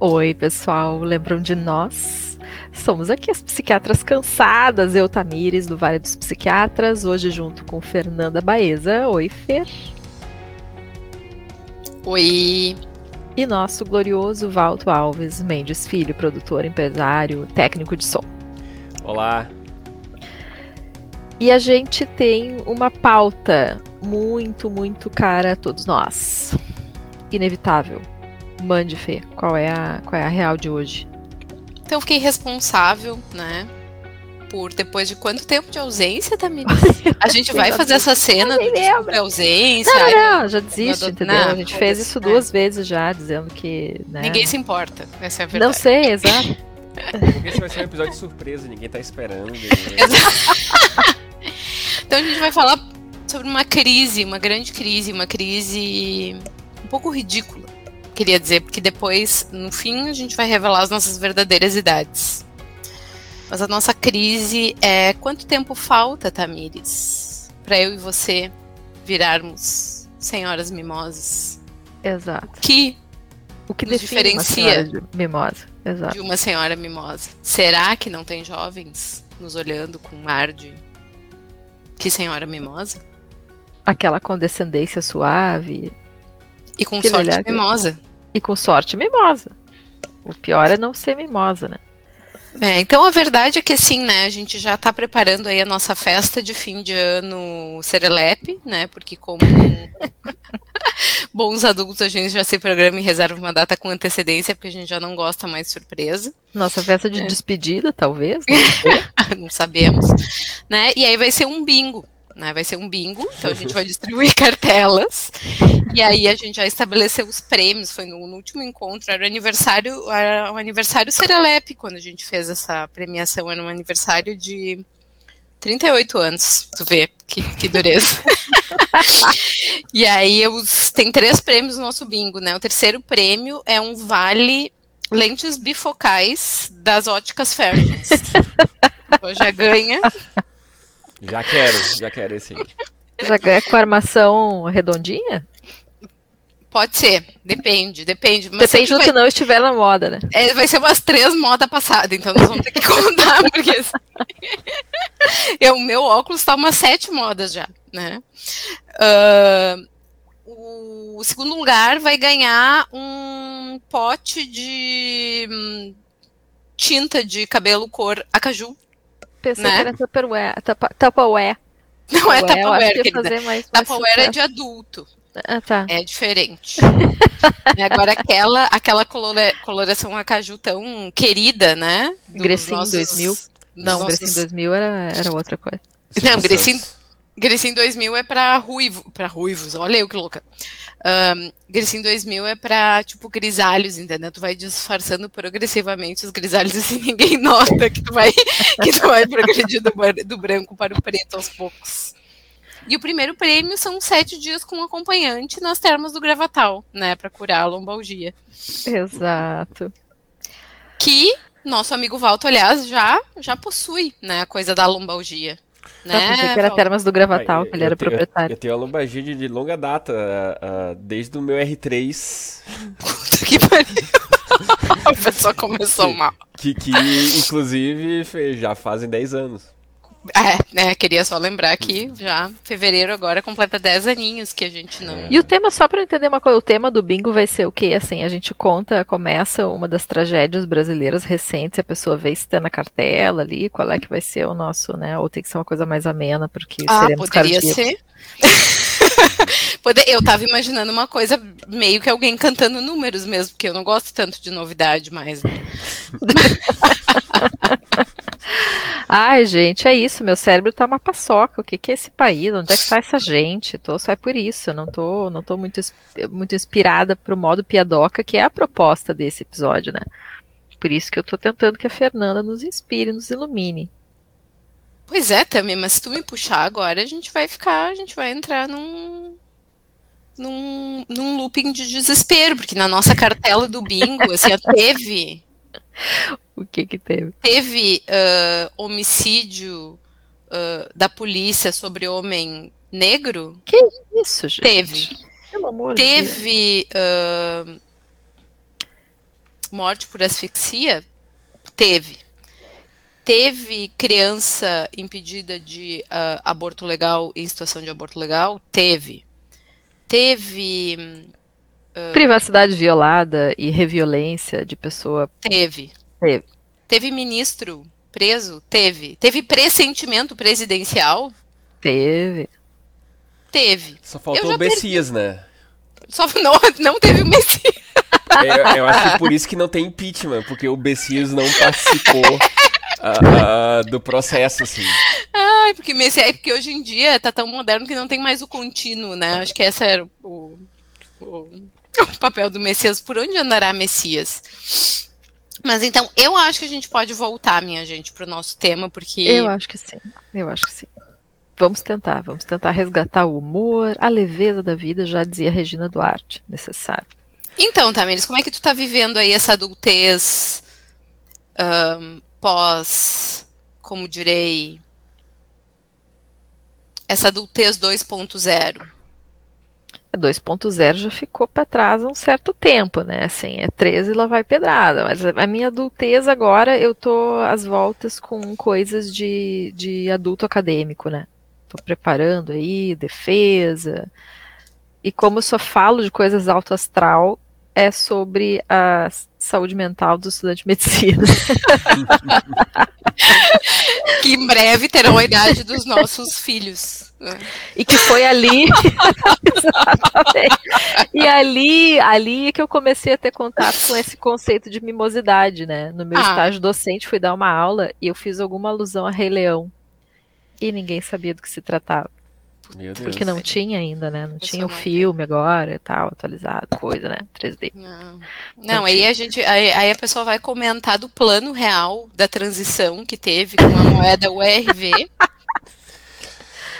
Oi, pessoal, lembram de nós? Somos aqui as psiquiatras cansadas, eu, Tamires, do Vale dos Psiquiatras, hoje junto com Fernanda Baeza. Oi, Fer. Oi. E nosso glorioso Valto Alves Mendes Filho, produtor, empresário, técnico de som. Olá. E a gente tem uma pauta muito, muito cara a todos nós. Inevitável. Mande, Fê, qual é a, qual é a real de hoje? Então eu fiquei responsável, né? Por depois de quanto tempo de ausência, Tamires? A gente vai fazer essa cena de lembra. ausência. Não, não, não, já desiste, não, entendeu? não, a gente fez isso né? duas vezes já, dizendo que. Né? Ninguém se importa, essa é a Não verdade. sei, exato. Porque esse vai ser um episódio de surpresa, ninguém tá esperando. Então a gente vai falar sobre uma crise, uma grande crise, uma crise um pouco ridícula, queria dizer, porque depois, no fim, a gente vai revelar as nossas verdadeiras idades. Mas a nossa crise é quanto tempo falta, Tamires, para eu e você virarmos senhoras mimosas? Exato. Que O que Nos diferencia. de mimosa. Exato. de uma senhora mimosa. Será que não tem jovens nos olhando com um ar de que senhora mimosa? Aquela condescendência suave E com Aquele sorte olhar mimosa. E com sorte mimosa. O pior é não ser mimosa, né? É, então a verdade é que sim, né? A gente já tá preparando aí a nossa festa de fim de ano Serelepe, né? Porque como bons adultos a gente já se programa e reserva uma data com antecedência, porque a gente já não gosta mais de surpresa. Nossa festa de É. despedida, talvez. não não sabemos, né? E aí vai ser um bingo, né? Vai ser um bingo, então a gente vai distribuir cartelas. E aí a gente já estabeleceu os prêmios, foi no, no último encontro, era o aniversário, era o aniversário Serelepe, quando a gente fez essa premiação, era um aniversário de 38 anos, tu vê, que, que dureza. e aí os, tem três prêmios no nosso bingo, né? O terceiro prêmio é um vale lentes bifocais das óticas Fairness. Já ganha. Já quero, já quero esse aí. Já ganha com a armação redondinha? Pode ser, depende, depende. Mas Depende do que não estiver na moda, né? vai, é, vai ser umas três modas passadas, então nós vamos ter que contar, porque assim, eu, o meu óculos tá umas sete modas já, né? Ah, o segundo lugar vai ganhar um pote de hum, tinta de cabelo cor acaju. Pensei Né? que era Tupperware. Tupperware. Não é Tupperware, querida. fazer mais, Tupperware é de adulto. Ah, tá. É diferente. Agora aquela, aquela colora- coloração acaju tão querida, né? Dos Grecinho nossos- 2000. dos Não, nossos- Grecinho 2000 era, era outra coisa. Não, Grecinho, Grecinho 2000 é pra ruivo, ruivos. Olha eu que louca. Um, Grecinho 2000 é pra, tipo, grisalhos, entendeu? Tu vai disfarçando progressivamente os grisalhos assim ninguém nota que tu vai, que tu vai progredir do, do branco para o preto aos poucos. E o primeiro prêmio são sete dias com acompanhante nas termas do Gravatal, né? Pra curar a lombalgia. Exato. Que nosso amigo Valto, aliás, já, já possui, né? A coisa da lombalgia. Né, que era? Termas do Gravatal, Ah, que ele era tenho- proprietário. Eu tenho a lombalgia de, longa data, ah, ah, desde o meu R3, Puta que pariu. A pessoa começou mal. que, que inclusive já fazem 10 anos. É, né? Queria só lembrar que já fevereiro agora completa 10 aninhos que a gente não. E o tema, só para entender uma coisa, o tema do bingo vai ser o quê? Assim, a gente conta, começa uma das tragédias brasileiras recentes, a pessoa vê se tá na cartela ali, qual é que vai ser o nosso, né? Ou tem que ser uma coisa mais amena, porque Ah, seremos poderia cardíacos. ser. Pode- Eu tava imaginando uma coisa meio que alguém cantando números mesmo, porque eu não gosto tanto de novidade mais. Ai, gente, é isso, meu cérebro tá uma paçoca. O que que é esse país? Onde é que tá essa gente? Tô só é por isso, eu não tô, não tô muito, muito inspirada pro modo piadoca, que é a proposta desse episódio, né? Por isso que eu tô tentando que a Fernanda nos inspire, nos ilumine. Pois é, também, mas se tu me puxar agora, a gente vai ficar, a gente vai entrar num. Num, num looping de desespero, porque na nossa cartela do bingo, assim, teve O que que teve? teve ah, homicídio ah, da polícia sobre homem negro? Isso, gente. Teve. Pelo amor de Deus. Teve. ah, morte por asfixia? Teve. Teve criança impedida de uh, aborto legal em situação de aborto legal? Teve. Teve. Uh, Privacidade violada e reviolência de pessoa? Teve. Teve. Teve ministro preso? Teve. Teve pressentimento presidencial? Teve. Teve. Só faltou o Messias, perdi... né? Só não, não teve o Messias. É, eu acho que por isso que não tem impeachment, porque o Messias não participou uh, uh, do processo, assim. Ai, porque, Messias, é porque hoje em dia tá tão moderno que não tem mais o contínuo, né? Acho que esse era o, o, o papel do Messias. Por onde andará Messias? Mas então, eu acho que a gente pode voltar, minha gente, para o nosso tema, porque. Eu acho que sim. Eu acho que sim. Vamos tentar, vamos tentar resgatar o humor, a leveza da vida, já dizia Regina Duarte, necessário. Então, Tamiris, como é que tu tá vivendo aí essa adultez um, pós, como direi, essa adultez 2.0? 2.0 já ficou para trás há um certo tempo, né? Assim, é 13 e lá vai pedrada. Mas a minha adultez agora, eu tô às voltas com coisas de, de adulto acadêmico, né? Estou preparando aí, defesa. E como eu só falo de coisas alto astral, é sobre a saúde mental do estudante de medicina. que em breve terão a idade dos nossos filhos. E que foi ali. e ali, ali que eu comecei a ter contato com esse conceito de mimosidade, né? No meu ah. estágio docente, fui dar uma aula e eu fiz alguma alusão a Rei Leão. E ninguém sabia do que se tratava. Meu Deus. Porque não tinha ainda, né? Não Eu tinha o filme agora e tal, atualizado, coisa, né? 3D. Não, não aí a gente. Aí, aí, a pessoa vai comentar do plano real da transição que teve com a moeda URV.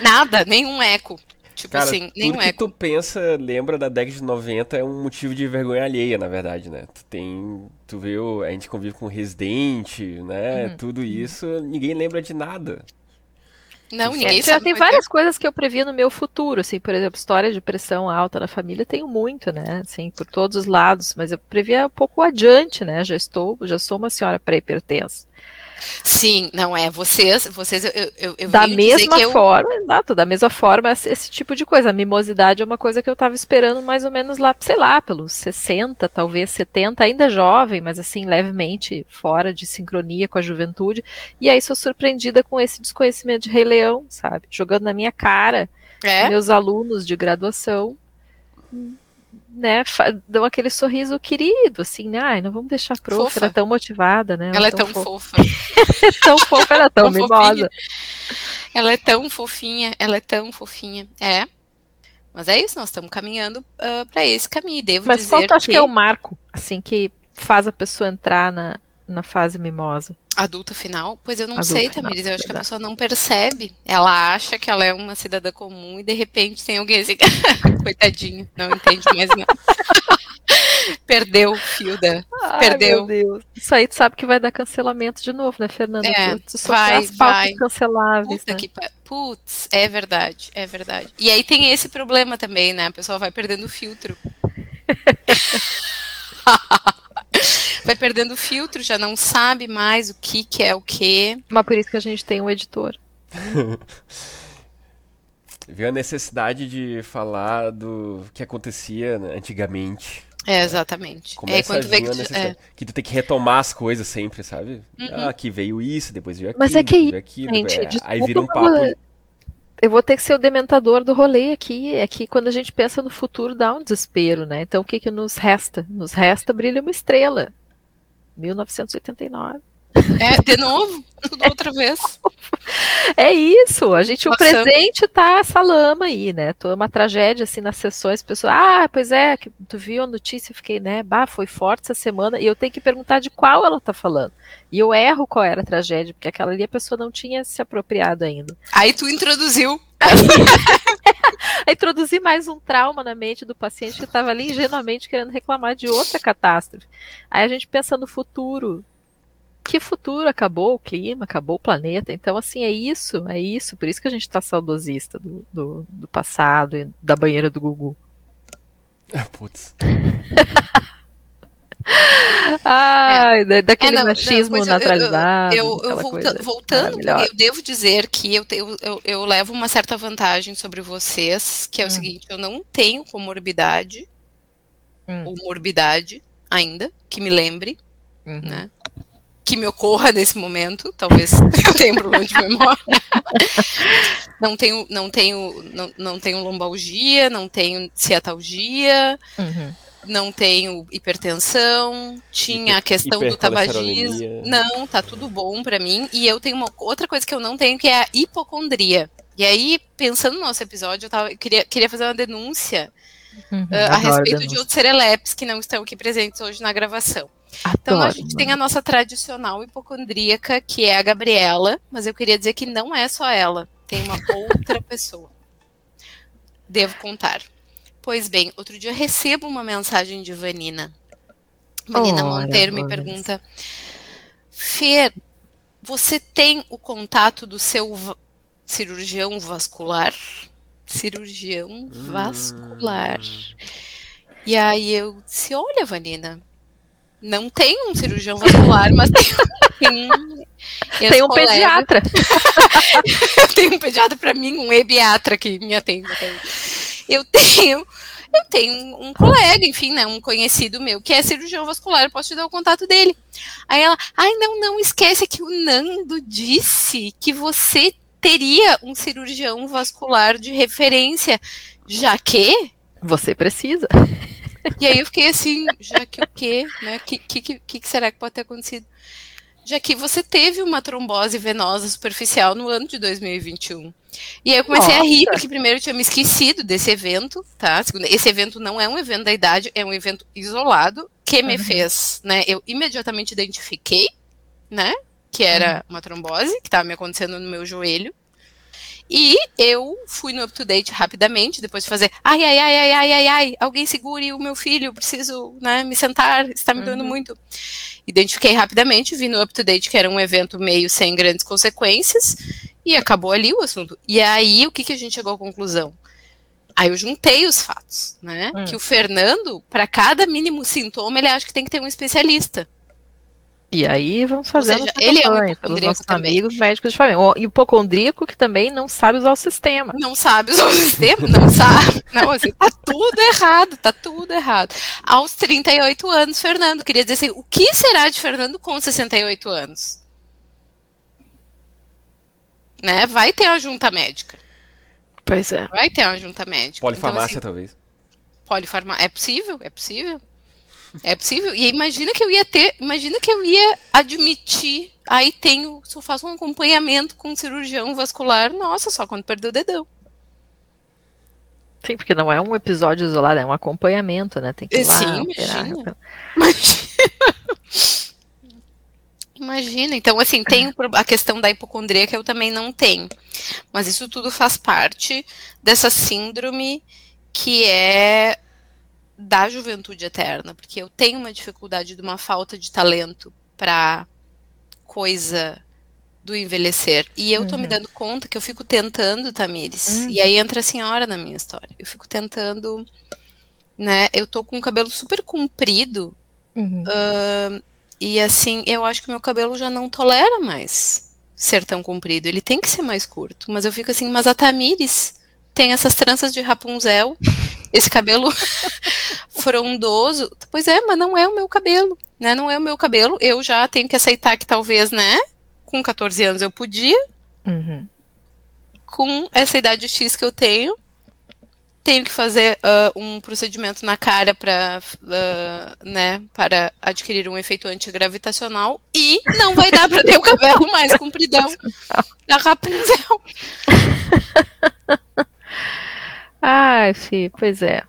Nada, nenhum eco. Tipo Cara, assim, nenhum tudo que eco. tu pensa, lembra da década de 90, é um motivo de vergonha alheia, na verdade, né? Tu tem. Tu viu, a gente convive com Resident, né? Uhum. Tudo isso, ninguém lembra de nada. Não, ninguém sabe. Tem várias ter. coisas que eu previa no meu futuro, assim, por exemplo, história de pressão alta na família, tenho muito, né, assim, por todos os lados, mas eu previa um pouco adiante, né, já estou, já sou uma senhora pré-hipertensa. Sim, não é. Vocês, vocês eu, eu, eu Da mesma forma, eu... exato, da mesma forma, esse tipo de coisa. A mimosidade é uma coisa que eu estava esperando mais ou menos lá, sei lá, pelos 60, talvez 70, ainda jovem, mas assim, levemente fora de sincronia com a juventude. E aí sou surpreendida com esse desconhecimento de Rei Leão, sabe? Jogando na minha cara, é? meus alunos de graduação né, dão aquele sorriso querido, assim, né? Ai, não vamos deixar a prof, fofa. ela é tão motivada, né? Ela, ela é tão, tão fofa. é tão fofa, ela é tão, tão mimosa. Ela é tão fofinha, ela é tão fofinha. É. Mas é isso, nós estamos caminhando uh, ah, para esse caminho. Devo Mas dizer qual tu acha que... que é o marco, assim, que faz a pessoa entrar na, na fase mimosa? Adulta final? Pois eu não Adulta sei, Tamires. Eu acho que a pessoa não percebe. Ela acha que ela é uma cidadã comum e de repente tem alguém assim. Coitadinho, não entende mais não. Perdeu o fio da. Ai, Perdeu. Meu Deus. Isso aí tu sabe que vai dar cancelamento de novo, né, Fernanda? É, tu só vai, vai. canceláveis. Puta né? que Putz, é verdade, é verdade. E aí tem esse problema também, né? A pessoa vai perdendo o filtro. vai perdendo o filtro, já não sabe mais o que, que é o que. Mas por isso que a gente tem um editor. Viu a necessidade de falar do que acontecia né, antigamente. É, exatamente. Começa é, quando vê que, tu, é. que tu tem que retomar as coisas sempre, sabe? Uhum. Ah, aqui veio isso, depois veio aquilo. Mas é que aquilo, gente, é, aí vira um papo. Eu vou ter que ser o dementador do rolê aqui. É que quando a gente pensa no futuro dá um desespero, né? Então o que, que nos resta? Nos resta brilha uma estrela. 1989. É, de novo, outra vez. É isso, a gente, Passando. o presente tá essa lama aí, né? Tô uma tragédia assim nas sessões, pessoas, ah, pois é, que tu viu a notícia, eu fiquei, né, bah, foi forte essa semana, e eu tenho que perguntar de qual ela tá falando. E eu erro qual era a tragédia, porque aquela ali a pessoa não tinha se apropriado ainda. Aí tu introduziu. Aí introduzi mais um trauma na mente do paciente que estava ali ingenuamente querendo reclamar de outra catástrofe. Aí a gente pensa no futuro, que futuro acabou o clima, acabou o planeta. Então, assim, é isso, é isso. Por isso que a gente está saudosista do, do, do, passado e da banheira do Gugu. Ah, putz. Ai, daquele é, não, machismo não, naturalizado. Eu, eu, eu volta, voltando, eu devo dizer que eu, eu, eu, levo uma certa vantagem sobre vocês, que é o hum. seguinte, eu não tenho comorbidade, hum. ou morbidade ainda, que me lembre, uhum. né? Que me ocorra nesse momento, talvez eu tenha um problema de memória. não tenho, não tenho, não, não tenho lombalgia, não tenho ciatalgia. Uhum não tenho hipertensão, tinha a questão do tabagismo. Não, tá tudo bom para mim. E eu tenho uma outra coisa que eu não tenho, que é a hipocondria. E aí, pensando no nosso episódio, eu, tava, eu queria, queria fazer uma denúncia uhum, uh, a respeito de outros serelepes que não estão aqui presentes hoje na gravação. Adoro, então a gente tem a nossa tradicional hipocondríaca, que é a Gabriela, mas eu queria dizer que não é só ela, tem uma outra pessoa. Devo contar. Pois bem, outro dia recebo uma mensagem de Vanina. Vanina oh, Monteiro me pergunta: Fer, você tem o contato do seu cirurgião vascular? Cirurgião hum. vascular. E aí eu disse: Olha, Vanina, não tem um cirurgião vascular, mas tem, tem, tem um colegas. pediatra. eu tenho um pediatra para mim, um ebiatra que me atende eu tenho eu tenho um colega, enfim, né, um conhecido meu, que é cirurgião vascular, eu posso te dar o contato dele. Aí ela, ai, não, não esquece que o Nando disse que você teria um cirurgião vascular de referência, já que você precisa. E aí eu fiquei assim, já que o quê, né? Que, que, que será que pode ter acontecido? já que você teve uma trombose venosa superficial no ano de 2021. E aí eu comecei Nossa. a rir, porque primeiro eu tinha me esquecido desse evento, tá? Esse evento não é um evento da idade, é um evento isolado que me uhum. fez, né? Eu imediatamente identifiquei, né? Que era uhum. uma trombose que estava me acontecendo no meu joelho. E eu fui no up-to-date rapidamente, depois de fazer ai, ai, ai, ai, ai, ai, ai, alguém segure o meu filho, preciso né, me sentar, está me doendo uhum. muito. Identifiquei rapidamente, vi no up-to-date que era um evento meio sem grandes consequências, e acabou ali o assunto. E aí, o que, que a gente chegou à conclusão? Aí eu juntei os fatos, né? Hum. Que o Fernando, para cada mínimo sintoma, ele acha que tem que ter um especialista. E aí vamos fazer seja, ele é um pelos nossos também. amigos médicos de família. O hipocondríaco que também não sabe usar o sistema. Não sabe usar o sistema, não sabe. Não, assim, tá tudo errado, tá tudo errado. Aos 38 anos, Fernando, queria dizer assim, o que será de Fernando com 68 anos? Né? Vai ter uma junta médica. Pois é. Vai ter uma junta médica. Polifarmácia, então, assim, talvez. Polifarmácia. É possível, é possível. É possível. E imagina que eu ia ter, imagina que eu ia admitir, aí tenho, se eu faço um acompanhamento com um cirurgião vascular, nossa, só quando perdeu o dedão. Sim, porque não é um episódio isolado, é um acompanhamento, né? Tem que ir lá, Sim, imagina. imagina. Imagina. Então, assim, tem a questão da hipocondria que eu também não tenho. Mas isso tudo faz parte dessa síndrome que é da juventude eterna, porque eu tenho uma dificuldade de uma falta de talento para coisa do envelhecer. E eu tô uhum. me dando conta que eu fico tentando, Tamires. Uhum. E aí entra a senhora na minha história. Eu fico tentando, né? Eu tô com o cabelo super comprido. Uhum. Uh, e assim, eu acho que meu cabelo já não tolera mais ser tão comprido. Ele tem que ser mais curto. Mas eu fico assim, mas a Tamires tem essas tranças de Rapunzel esse cabelo frondoso. Pois é, mas não é o meu cabelo, né? Não é o meu cabelo. Eu já tenho que aceitar que talvez, né? Com 14 anos eu podia. Uhum. Com essa idade X que eu tenho, tenho que fazer uh, um procedimento na cara para uh, né, para adquirir um efeito antigravitacional e não vai dar para ter o cabelo mais compridão da Rapunzel. Ai, Fih, pois é.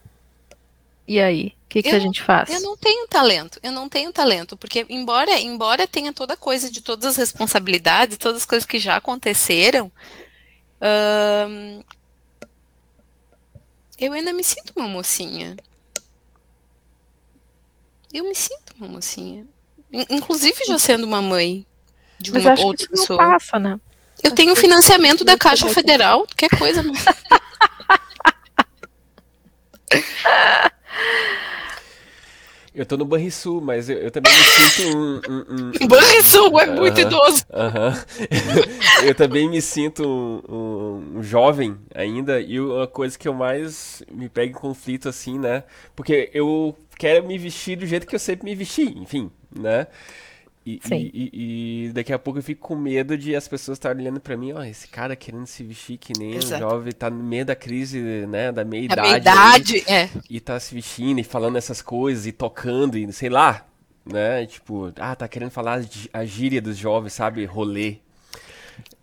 E aí? O que, que a gente faz? Eu não tenho talento, eu não tenho talento, porque embora, embora tenha toda coisa de todas as responsabilidades, todas as coisas que já aconteceram, hum, eu ainda me sinto uma mocinha. Eu me sinto uma mocinha. Inclusive já sendo uma mãe de uma Mas outra pessoa. Não passa, né? Eu acho tenho financiamento da Caixa Federal, qualquer coisa. Eu tô no Banrisul, mas eu, eu também me sinto um. um, um Banrisul é muito idoso. eu também me sinto um, um, jovem ainda, e uma coisa que eu mais me pego em conflito, assim, né? Porque eu quero me vestir do jeito que eu sempre me vesti, enfim, né? E, e, e, daqui a pouco eu fico com medo de as pessoas estarem olhando para mim, ó, esse cara querendo se vestir que nem Exato. um jovem, tá no meio da crise, né, da meia idade. meia idade, é. E tá se vestindo e falando essas coisas e tocando e sei lá, né, tipo, ah, tá querendo falar a gíria dos jovens, sabe, rolê.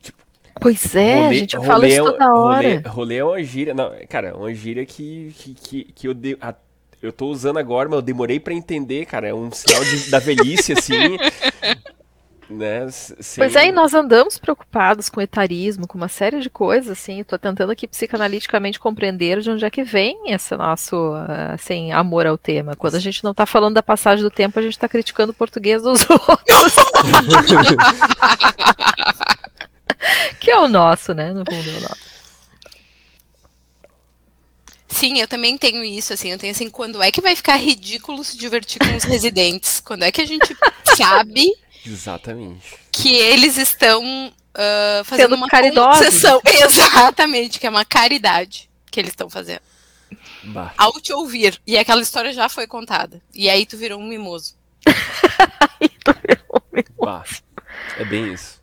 Tipo, pois é, rolê, gente, eu falo isso é toda hora. Rolê, rolê é uma gíria, não, cara, é uma gíria que, que, que, que eu, de, a, eu tô usando agora, mas eu demorei para entender, cara. É um sinal de, da velhice, assim. né? Sem... Pois é, e nós andamos preocupados com etarismo, com uma série de coisas, assim. Estou tentando aqui psicanaliticamente compreender de onde é que vem esse nosso assim, amor ao tema. Quando a gente não está falando da passagem do tempo, a gente está criticando o português dos outros. que é o nosso, né? No fundo é o nosso. Sim, eu também tenho isso, assim, eu tenho assim, quando é que vai ficar ridículo se divertir com os residentes? Quando é que a gente sabe Exatamente. que eles estão uh, fazendo Sendo uma concessão. Exatamente, que é uma caridade que eles estão fazendo. Bah. Ao te ouvir. E aquela história já foi contada. E aí tu virou um mimoso. aí tu virou um mimoso. Bah. É bem isso.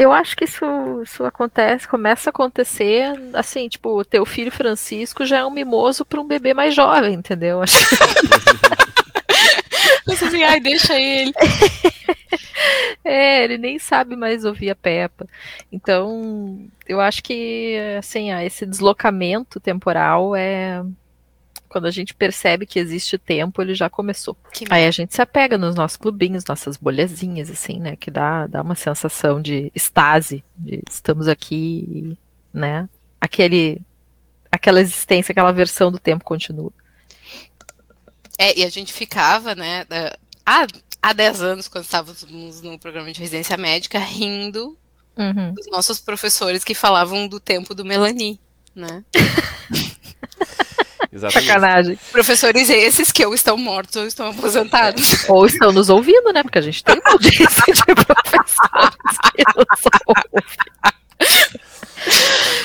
Eu acho que isso, isso acontece, começa a acontecer, assim, tipo, o teu filho Francisco já é um mimoso para um bebê mais jovem, entendeu? Acho Você assim, ai, deixa ele. é, ele nem sabe mais ouvir a Peppa. Então, eu acho que, assim, esse deslocamento temporal é, quando a gente percebe que existe tempo, ele já começou. Que Aí a gente se apega nos nossos clubinhos, nossas bolhazinhas, assim, né? Que dá, dá uma sensação de estase, de estamos aqui, né? Aquele, aquela existência, aquela versão do tempo continua. É, e a gente ficava, né? Há, há 10 anos, quando estávamos no programa de residência médica, rindo uhum. dos nossos professores que falavam do tempo do Melanie, né? Exatamente. Sacanagem. Professores esses que ou estão mortos ou estão aposentados. Ou estão nos ouvindo, né? Porque a gente tem uma audiência de professores que nos ouvem.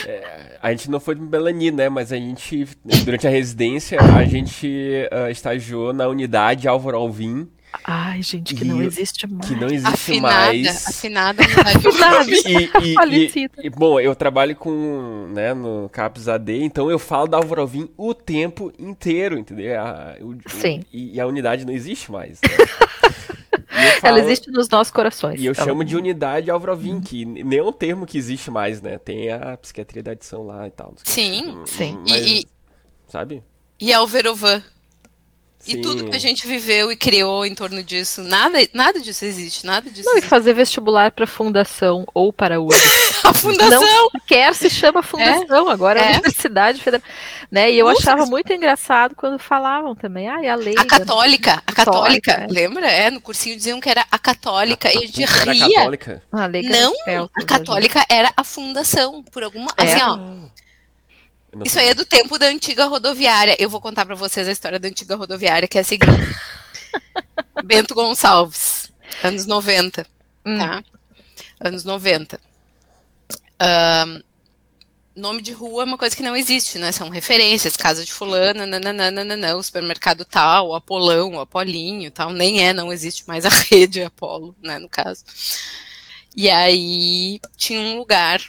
É, a gente não foi do Belani, né? Mas a gente, durante a residência, a gente uh, estagiou na unidade Álvaro Alvim, Ai, gente, que e, não existe mais. Que não existe afinada, mais. Afinada, afinada. e, e, e, bom, eu trabalho com, né, no CAPS AD, então eu falo da Álvaro Alvim o tempo inteiro, entendeu? A, o, Sim. O, e, a unidade não existe mais. Né? Falo, Ela existe nos nossos corações. E eu chamo de unidade Alvrovin, que nem é um termo que existe mais, né? Tem a psiquiatria da adição lá e tal. Sim, sim. Mas, e, sabe? E Alverovan, Sim. E tudo que a gente viveu e criou em torno disso, nada, nada disso existe, nada disso. Não, existe. e fazer vestibular para fundação ou para o a fundação não quer se chama fundação, é? agora é a Universidade Federal, né? E eu Nossa, achava muito engraçado quando falavam também, ah, e a lei. A católica, a católica, é. lembra? É, no cursinho diziam que era a católica a, e a gente ria. A católica? Ah, não, a católica era a fundação, por alguma, é. assim, ó. Isso aí é do tempo da antiga rodoviária. Eu vou contar para vocês a história da antiga rodoviária, que é a seguinte. Bento Gonçalves, anos 90, hum. tá? Anos 90. Um, nome de rua é uma coisa que não existe, né? São referências, casa de fulana, nananana, o supermercado tal, o Apolão, o Apolinho tal. Nem é, não existe mais a rede Apolo, né, no caso. E aí tinha um lugar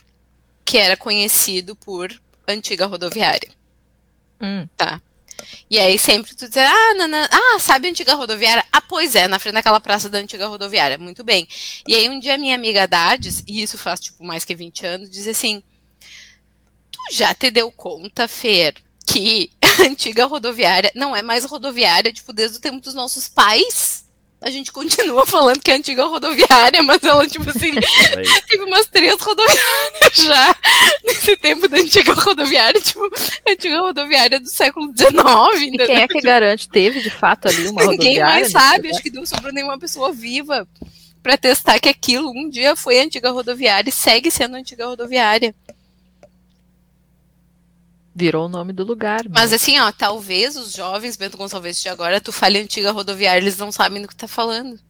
que era conhecido por antiga rodoviária. Hum. Tá. E aí sempre tu diz, ah, nana, ah, sabe a antiga rodoviária? Ah, pois é, na frente daquela praça da antiga rodoviária. Muito bem. E aí um dia minha amiga Dades, e isso faz tipo mais que 20 anos, diz assim: Tu já te deu conta, Fer, que a antiga rodoviária não é mais rodoviária, tipo, desde o tempo dos nossos pais? A gente continua falando que é antiga rodoviária, mas ela, tipo assim, teve umas três rodoviárias já nesse tempo da antiga rodoviária, tipo, antiga rodoviária do século XIX. E quem é que garante? Teve de fato ali uma rodoviária? Ninguém mais sabe, acho que não sobrou nenhuma pessoa viva para testar que aquilo um dia foi antiga rodoviária e segue sendo antiga rodoviária. Virou o nome do lugar. Mas assim, ó, talvez os jovens Bento Gonçalves de agora, tu fale antiga rodoviária, eles não sabem do que tá falando.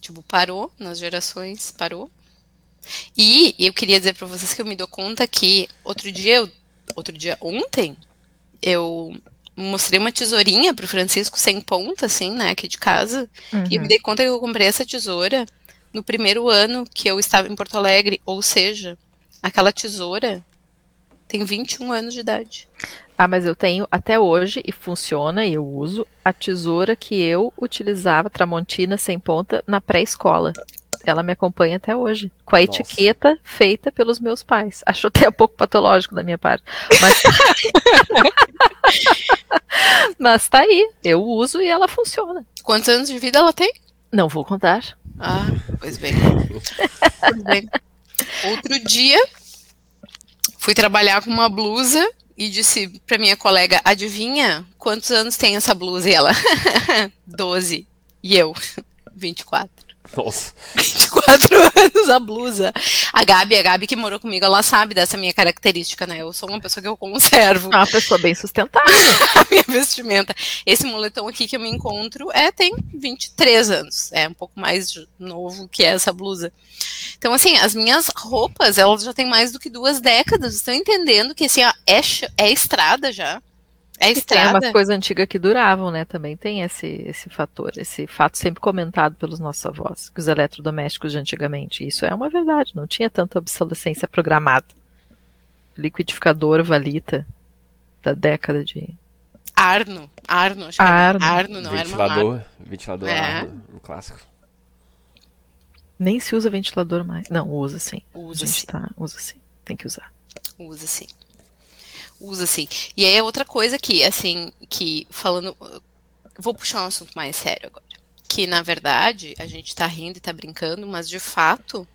Tipo, parou nas gerações, parou. E eu queria dizer para vocês que eu me dou conta que outro dia, eu, outro dia, ontem, eu mostrei uma tesourinha pro Francisco sem ponta, assim, né, aqui de casa. Uhum. E eu me dei conta que eu comprei essa tesoura no primeiro ano que eu estava em Porto Alegre, ou seja, aquela tesoura tem 21 anos de idade. Ah, mas eu tenho até hoje, e funciona, e eu uso, a tesoura que eu utilizava, Tramontina sem ponta, na pré-escola. Ela me acompanha até hoje, com a Nossa. etiqueta feita pelos meus pais. Acho até um pouco patológico da minha parte. Mas... mas tá aí, eu uso e ela funciona. Quantos anos de vida ela tem? Não vou contar. Ah, pois bem. pois bem. Outro dia, fui trabalhar com uma blusa e disse para minha colega: Adivinha quantos anos tem essa blusa? E ela: 12. E eu: 24. Nossa. 24 anos a blusa. A Gabi, a Gabi que morou comigo, ela sabe dessa minha característica, né? Eu sou uma pessoa que eu conservo. Uma pessoa bem sustentável. a minha vestimenta. Esse moletom aqui que eu me encontro é tem 23 anos. É um pouco mais novo que essa blusa. Então, assim, as minhas roupas, elas já têm mais do que duas décadas. Estão entendendo que, assim, é, é estrada já. É estrada. Tem umas coisas antigas que duravam, né? Também tem esse, esse fator, esse fato sempre comentado pelos nossos avós, que os eletrodomésticos de antigamente. Isso é uma verdade, não tinha tanta obsolescência programada. Liquidificador valita da década de. Arno. Arno, acho que Arno. Arno não ventilador, era Ventilador, é. Arno, um clássico. Nem se usa ventilador mais. Não, usa sim. Usa sim. Tá, usa sim. Tem que usar. Usa sim usa assim. E aí é outra coisa que, assim, que falando. Vou puxar um assunto mais sério agora. Que, na verdade, a gente tá rindo e tá brincando, mas de fato,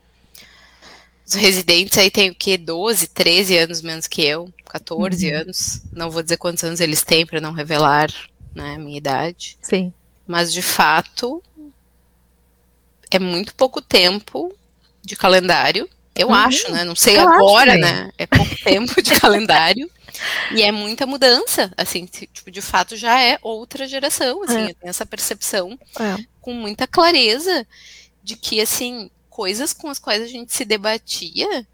os residentes aí têm o quê? 12, 13 anos menos que eu, 14 uhum. anos. Não vou dizer quantos anos eles têm para não revelar né, a minha idade. Sim. Mas, de fato, é muito pouco tempo de calendário. Eu uhum. acho, né? Não sei eu agora, né? É pouco tempo de calendário. E é muita mudança, assim, tipo, de fato já é outra geração, assim, é. eu tenho essa percepção é. com muita clareza de que, assim, coisas com as quais a gente se debatia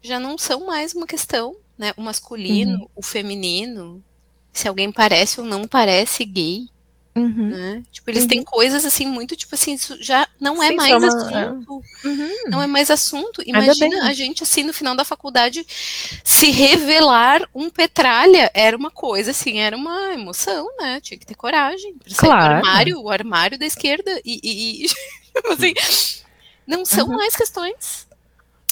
já não são mais uma questão, né? O masculino, uhum. o feminino, se alguém parece ou não parece gay, Uhum. Né? Tipo, eles uhum. têm coisas assim, muito tipo assim, isso já não é Sim, mais assunto. Uhum. Não é mais assunto. Imagina a gente, assim, no final da faculdade, se revelar um petralha era uma coisa, assim, era uma emoção, né? Tinha que ter coragem. Claro. O armário, o armário da esquerda. E, e, e assim, não são uhum. mais questões.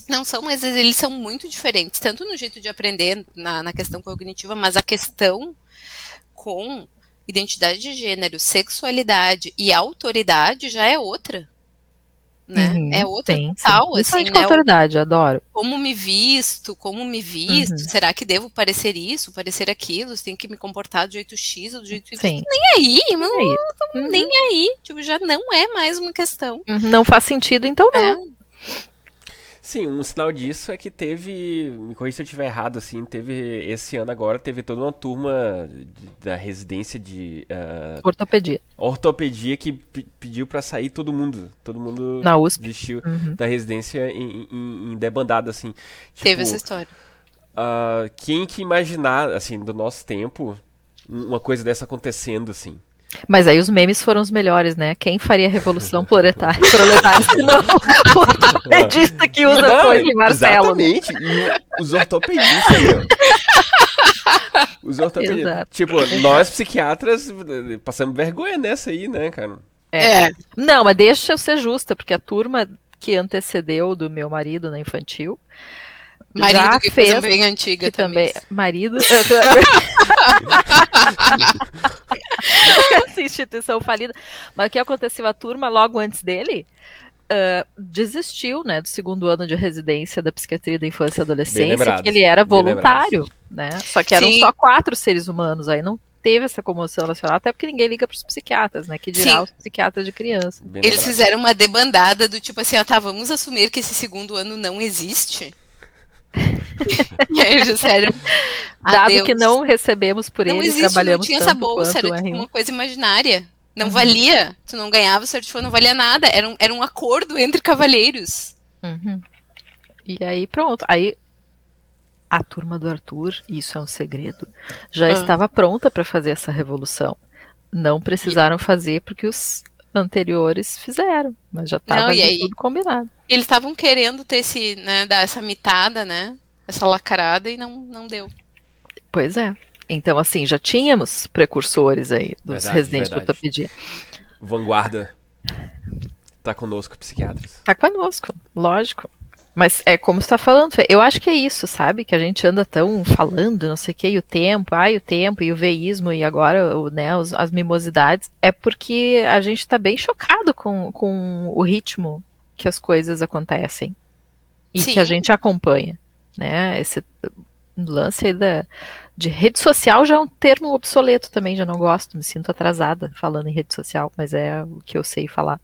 Não são, mas eles são muito diferentes, tanto no jeito de aprender, na, na questão cognitiva, mas a questão com identidade de gênero, sexualidade e autoridade já é outra. Né? Uhum, é outra sim, total, sim. assim, né? autoridade, adoro. Como me visto, como me visto, uhum. será que devo parecer isso, parecer aquilo, tem que me comportar do jeito X ou do jeito Y? Nem aí, nem aí. Uhum. Nem aí. Tipo, já não é mais uma questão. Não faz sentido, então não. É. Sim, um sinal disso é que teve, me corrija se eu estiver errado, assim, teve, esse ano agora, teve toda uma turma de, da residência de... Uh, ortopedia. Ortopedia que pediu para sair todo mundo, todo mundo Na USP. desistiu uhum. da residência em, em, em debandada, assim. Tipo, teve essa história. Uh, quem que imaginar, assim, do nosso tempo, uma coisa dessa acontecendo, assim. Mas aí os memes foram os melhores, né? Quem faria a revolução proletária, proletária se não o ortopedista que usa não, coisa de Marcelo. Exatamente. E os ortopedistas, meu. Os ortopedistas. Exato. Tipo, nós psiquiatras passamos vergonha nessa aí, né, cara? É. é. Não, mas deixa eu ser justa, porque a turma que antecedeu do meu marido na infantil Marido já que fez bem antiga também. também. Marido. Essa instituição falida. Mas o que aconteceu? A turma, logo antes dele, uh, desistiu né, do segundo ano de residência da psiquiatria da infância e adolescência, que ele era voluntário, né? Só que eram Sim. só quatro seres humanos, aí não teve essa comoção nacional, até porque ninguém liga para os psiquiatras, né? Que dirá Sim. os psiquiatras de criança. Bem Eles fizeram uma debandada do tipo assim, ó, tá, vamos assumir que esse segundo ano não existe. e aí Dado "Adeus." que não recebemos por não ele, existe, trabalhamos não tinha essa bolsa, era tipo R1. uma coisa imaginária. Não Uhum. valia, tu não ganhava o certificado, não valia nada. Era um, era um acordo entre cavalheiros. Uhum. E aí, pronto. Aí a turma do Arthur, isso é um segredo, já Ah. estava pronta para fazer essa revolução. Não precisaram fazer porque os anteriores fizeram, mas já estava tudo combinado. Eles estavam querendo ter esse, né, dar essa mitada, né? Essa lacrada e não, não deu. Pois é. Então, assim, já tínhamos precursores aí dos Verdade, residentes de verdade. ortopedia. Vanguarda. Tá conosco, psiquiatras. Tá conosco, lógico. Mas é como você tá falando, eu acho que é isso, sabe? Que a gente anda tão falando, não sei o que, e o tempo, ai, o tempo, e o veísmo, e agora o, né, os- as mimosidades, é porque a gente tá bem chocado com, com o ritmo que as coisas acontecem. E Sim. que a gente acompanha, né? Esse lance aí da, de rede social já é um termo obsoleto também, já não gosto, me sinto atrasada falando em rede social, mas é o que eu sei falar.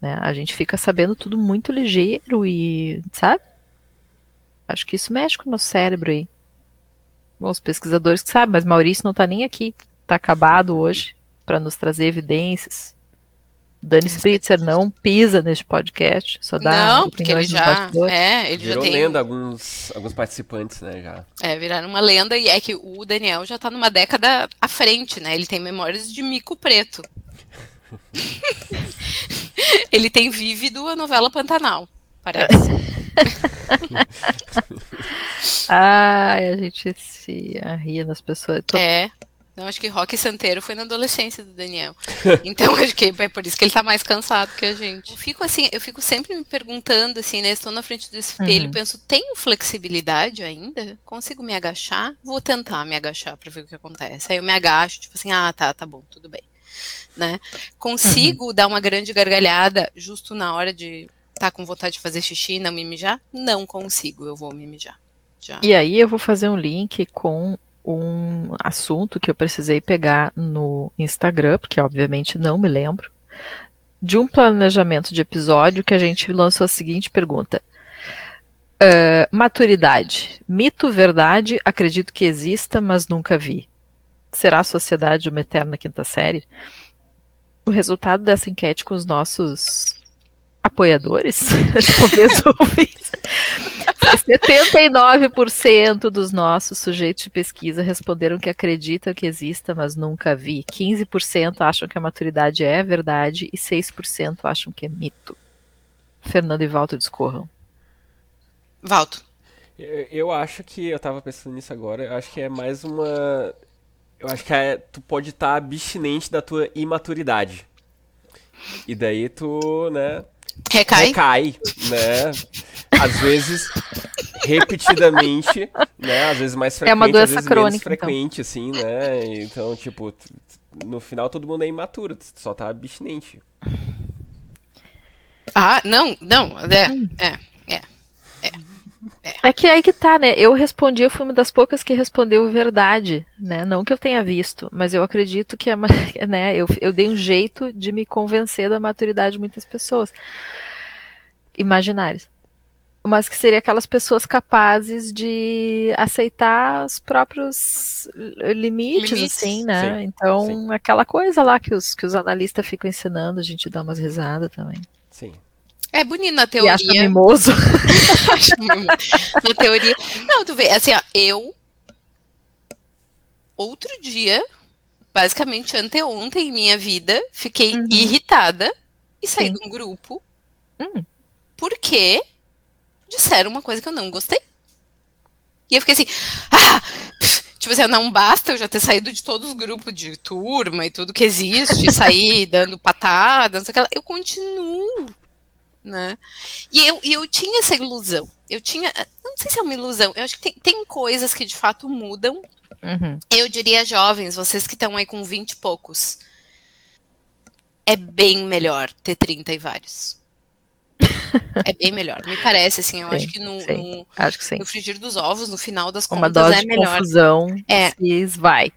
Né? A gente fica sabendo tudo muito ligeiro e, sabe? Acho que isso mexe com o nosso cérebro aí. Bom, os pesquisadores que sabem, mas Maurício não tá nem aqui. Tá acabado hoje para nos trazer evidências. Dani Spritzer não pisa neste podcast, só dá não, porque ele já. É, ele Virou já tem. lenda alguns, alguns participantes, né, já. É, viraram uma lenda e é que o Daniel já tá numa década à frente, né? Ele tem memórias de mico preto. ele tem vívido a novela Pantanal, parece. Ai, a gente se ria nas pessoas. Tô- É. Então acho que Rock Santeiro foi na adolescência do Daniel. Então acho que é por isso que ele tá mais cansado que a gente. Eu fico assim, eu fico sempre me perguntando assim, né? Estou na frente do espelho, Uhum. penso, tenho flexibilidade ainda? Consigo me agachar? Vou tentar me agachar para ver o que acontece. Aí eu me agacho, tipo assim, ah, tá, tá bom, tudo bem. Né? Consigo Uhum. dar uma grande gargalhada justo na hora de estar com vontade de fazer xixi e não me mijar? Não consigo, eu vou me mijar. Já. E aí eu vou fazer um link com um assunto que eu precisei pegar no Instagram, porque obviamente não me lembro, de um planejamento de episódio que a gente lançou a seguinte pergunta. Ah, maturidade. Mito, verdade, acredito que exista, mas nunca vi. Será a sociedade uma eterna quinta série? O resultado dessa enquete com os nossos apoiadores, talvez ouvintes, 79% dos nossos sujeitos de pesquisa responderam que acreditam que exista, mas nunca vi. 15% acham que a maturidade é verdade e 6% acham que é mito. Fernando e Walter discorram. Valto. Eu, eu acho que, eu tava pensando nisso agora, eu acho que é mais uma. Eu acho que é, tu pode estar abstinente da tua imaturidade. E daí tu, né, Recai? recai, né? Às vezes repetidamente, né? Às vezes mais frequente, É uma às doença vezes crônica, menos frequente, assim, né? Então, tipo, no final todo mundo é imaturo, tu só tá abstinente. Ah, não, não. É, é. É que aí que tá, né? Eu respondi, eu fui uma das poucas que respondeu verdade, né? Não que eu tenha visto, mas eu acredito que a, né, eu, eu dei um jeito de me convencer da maturidade de muitas pessoas imaginárias. Mas que seria aquelas pessoas capazes de aceitar os próprios limites, Limites. assim, né? Sim, então, sim. aquela coisa lá que os, que os analistas ficam ensinando, a gente dá umas risadas também. É bonito na E acha teoria. mimoso. Acho mimo- na teoria. Não, tu vê, assim, ó, eu. Outro dia, basicamente anteontem em minha vida, fiquei Uhum. irritada e saí Sim. de um grupo Hum. porque disseram uma coisa que eu não gostei. E eu fiquei assim, ah! Tipo assim, não basta eu já ter saído de todos os grupos de turma e tudo que existe, sair dando patada, não sei o que. Eu continuo, né? E eu, eu tinha essa ilusão. Eu tinha, não sei se é uma ilusão, eu acho que tem, tem coisas que de fato mudam. Uhum. Eu diria, jovens, vocês que estão aí com 20 e poucos, é bem melhor ter 30 e vários. É bem melhor. Me parece, assim, eu Sim, acho que no, sim. no, Acho que no frigir dos ovos, no final das Uma contas, dose é de melhor. confusão É. se esvai.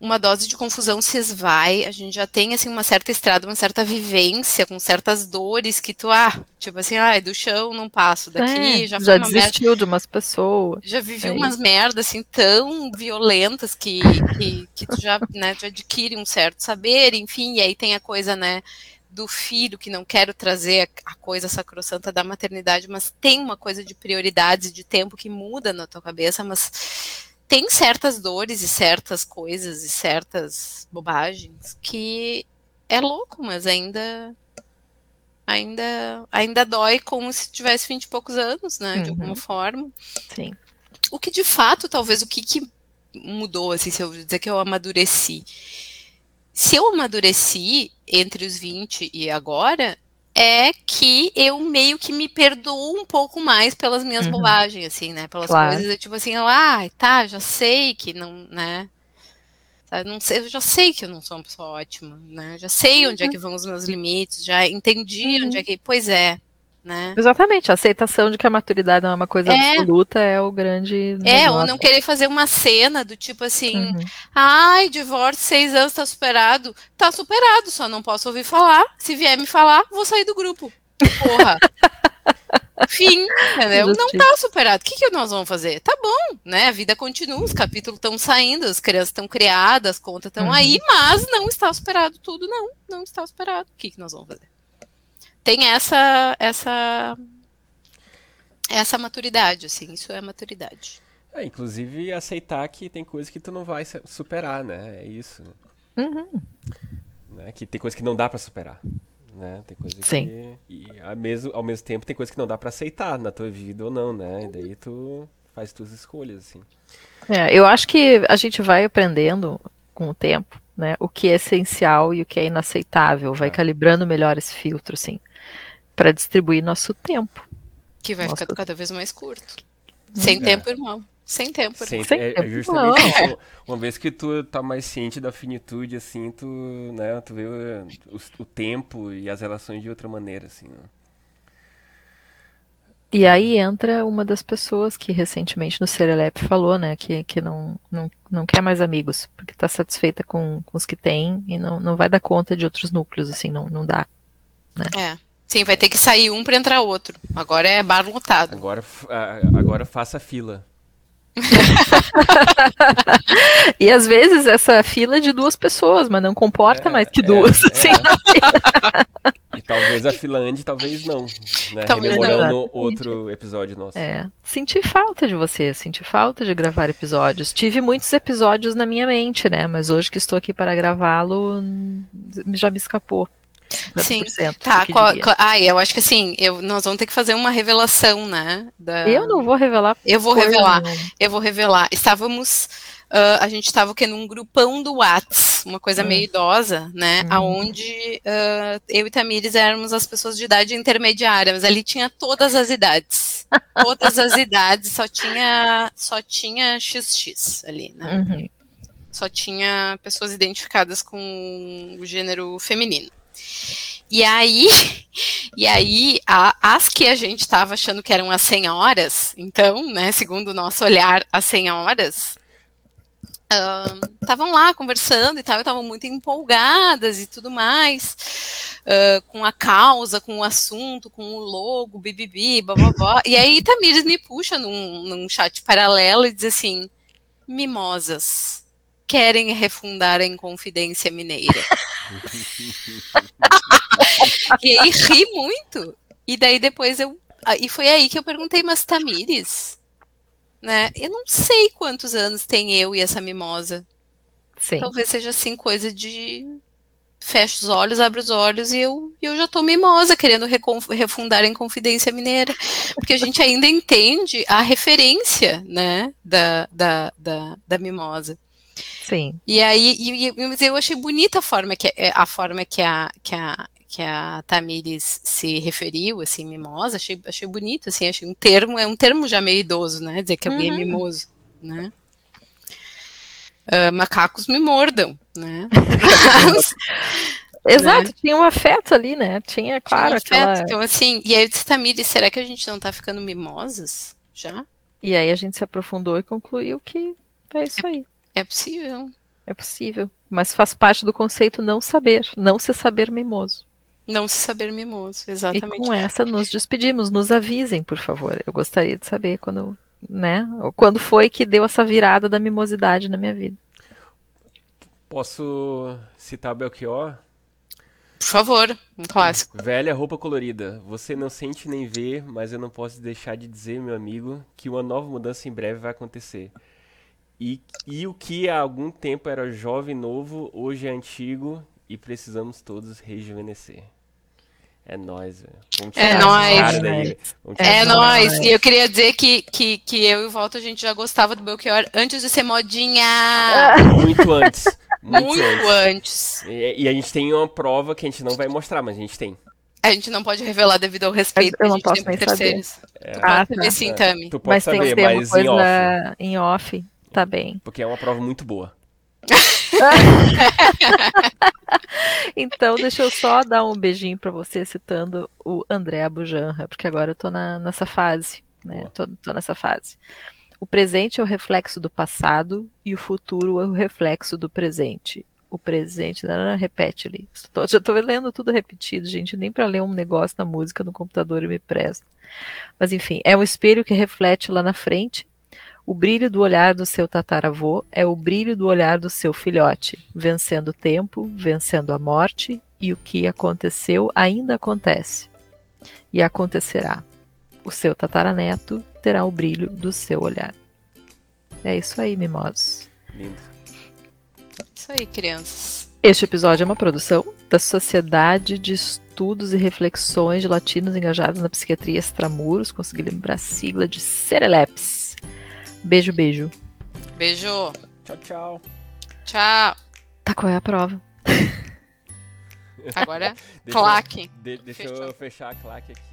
Uma dose de confusão se esvai, a gente já tem assim uma certa estrada, uma certa vivência com certas dores que tu, ah, tipo assim, ah, do chão não passo daqui, É, já, já uma merda. desistiu de umas pessoas. Já vivi É umas merdas assim tão violentas que, que, que tu já, né, tu adquire um certo saber, enfim, e aí tem a coisa, né, do filho que não quero trazer a, coisa sacrossanta da maternidade, mas tem uma coisa de prioridades de tempo que muda na tua cabeça, mas tem certas dores e certas coisas e certas bobagens que é louco, mas ainda ainda ainda dói como se tivesse vinte e poucos anos, né, de Uhum. alguma forma Sim. o que de fato, talvez, o que, que mudou, assim, se eu dizer que eu amadureci. Se eu amadureci entre os 20 e agora, é que eu meio que me perdoo um pouco mais pelas minhas Uhum. bobagens, assim, né? Pelas Claro. coisas, tipo assim, eu, ah, tá, já sei que não, né? Sabe, Não sei, eu já sei que eu não sou uma pessoa ótima, né? Já sei onde é que vão os meus limites, já entendi Uhum. onde é que. Pois é, né? Exatamente, a aceitação de que a maturidade não é uma coisa É. absoluta é o grande. É, ou não querer fazer uma cena do tipo assim, Uhum. Ai, divórcio, seis anos, tá superado. Tá superado, só não posso ouvir falar. Se vier me falar, vou sair do grupo. Porra. Fim, entendeu? Não tá superado. O que, que nós vamos fazer? Tá bom, né? A vida continua, os capítulos estão saindo, as crianças estão criadas, as contas estão Uhum. aí, mas não está superado tudo, não. Não está superado. O que, que nós vamos fazer? Tem essa, essa, essa maturidade, assim, isso é maturidade. É, inclusive aceitar que tem coisas que tu não vai superar, né? É isso. Uhum. Né? Que tem coisas que não dá pra superar. Né? Tem coisas Sim. que. E ao mesmo, ao mesmo tempo tem coisas que não dá pra aceitar na tua vida ou não, né? E daí tu faz tuas escolhas, assim. É, eu acho que a gente vai aprendendo com o tempo, né, o que é essencial e o que é inaceitável, vai É. calibrando melhor esse filtro, assim, para distribuir nosso tempo. Que vai Nossa. ficando cada vez mais curto. Sem É. tempo, irmão. Sem tempo, irmão. Sem- Sem é, é tempo, justamente isso. Uma vez que tu tá mais ciente da finitude, assim, tu, né, tu vê o, o- o tempo e as relações de outra maneira, assim, né? E aí entra uma das pessoas que recentemente no Serelep falou, né, que, que não, não, não quer mais amigos, porque está satisfeita com, com os que tem e não, não vai dar conta de outros núcleos, assim, não, não dá. É. Sim, vai ter que sair um pra entrar outro. Agora é bar lotado. Agora, agora faça fila. E às vezes essa fila é de duas pessoas, mas não comporta É, mais que é, duas. é. assim. E talvez a ande, talvez não. Né? Talvez não. Rememorando outro episódio nosso. É, senti falta de você, senti falta de gravar episódios. Tive muitos episódios na minha mente, né? Mas hoje que estou aqui para gravá-lo, hum, já me escapou. Sim. 50%, Tá, qual, qual- ah, eu acho que assim, eu, nós vamos ter que fazer uma revelação, né? da- Eu não vou revelar. Eu vou revelar. nenhuma. Eu vou revelar. Estávamos. Ah, a gente estava o quê? Num grupão do Whats, uma coisa Hum. meio idosa, né? Uhum. Aonde ah, eu e Tamires éramos as pessoas de idade intermediária, mas ali tinha todas as idades. Todas as idades, só tinha só tinha XX ali, né? Uhum. Só tinha pessoas identificadas com o gênero feminino. E aí, e aí a- as que a gente estava achando que eram as senhoras, então, né, segundo o nosso olhar, as senhoras, estavam lá conversando e tal, estavam muito empolgadas e tudo mais, ah, com a causa, com o assunto, com o logo, bibibi, bababá. E aí Tamires me puxa num, num chat paralelo e diz assim, mimosas, querem refundar a Inconfidência Mineira. e aí ri muito. E daí depois eu. ah, E foi aí que eu perguntei, mas Tamires, né? Eu não sei quantos anos tem eu e essa mimosa. Sim. Talvez seja assim, coisa de. Fecha os olhos, abre os olhos e eu, eu já tô mimosa, querendo refundar a Inconfidência Mineira. Porque a gente ainda entende a referência, né, da, da, da, da mimosa. Sim. E aí, e- e- mas eu achei bonita a forma que é, a forma que a, que a, que a Tamires se referiu, assim, mimosa, achei, achei bonito, assim, achei um termo, é um termo já meio idoso, né, dizer que alguém é Uhum. mimoso, né. Ah, macacos me mordam, né. Mas, Exato, tinha um afeto ali, né? Tinha, claro, tinha um afeto. aquela. Então, assim, e aí eu disse, Tamires, será que a gente não tá ficando mimosas já? E aí a gente se aprofundou e concluiu que é isso aí. É possível. É possível. Mas faz parte do conceito não saber, não se saber mimoso. Não se saber mimoso, exatamente. E com essa nos despedimos. Nos avisem, por favor. Eu gostaria de saber quando, né? Quando foi que deu essa virada da mimosidade na minha vida. Posso citar Belchior? Por favor, um clássico. Velha roupa colorida. Você não sente nem vê, mas eu não posso deixar de dizer, meu amigo, que uma nova mudança em breve vai acontecer. E, e o que há algum tempo era jovem novo, hoje é antigo e precisamos todos rejuvenescer. É nóis, velho. É nóis. É nóis. E eu queria dizer que, que, que eu e o Volta a gente já gostava do Belchior antes de ser modinha. Muito antes. Muito, Muito antes. E, e, a gente tem uma prova que a gente não vai mostrar, mas a gente tem. A gente não pode revelar devido ao respeito eu não posso nem terceiros. É. Tu ah, pode tá. sim, Tami. Tu pode mas saber, tem que ter mas em off. Em off, tá bem. Porque é uma prova muito boa. então, deixa eu só dar um beijinho para você citando o André Abujanra, porque agora eu tô na, nessa fase, né? Tô, tô nessa fase. O presente é o reflexo do passado e o futuro é o reflexo do presente. O presente, não, não, repete ali. Tô, já estou lendo tudo repetido, gente. Nem para ler um negócio na música no computador eu me presto. Mas enfim, é um espelho que reflete lá na frente. O brilho do olhar do seu tataravô é o brilho do olhar do seu filhote, vencendo o tempo, vencendo a morte, e o que aconteceu ainda acontece. E acontecerá. O seu tataraneto terá o brilho do seu olhar. É isso aí, mimosos. Lindo. Isso aí, crianças. Este episódio é uma produção da Sociedade de Estudos e Reflexões de Latinos Engajados na Psiquiatria Extramuros. Consegui lembrar a sigla de Sereleps. Beijo, beijo. Beijo. Tchau, tchau. Tchau. Tá, qual é a prova? Agora, claque. De, deixa Fechou. eu fechar a claque aqui.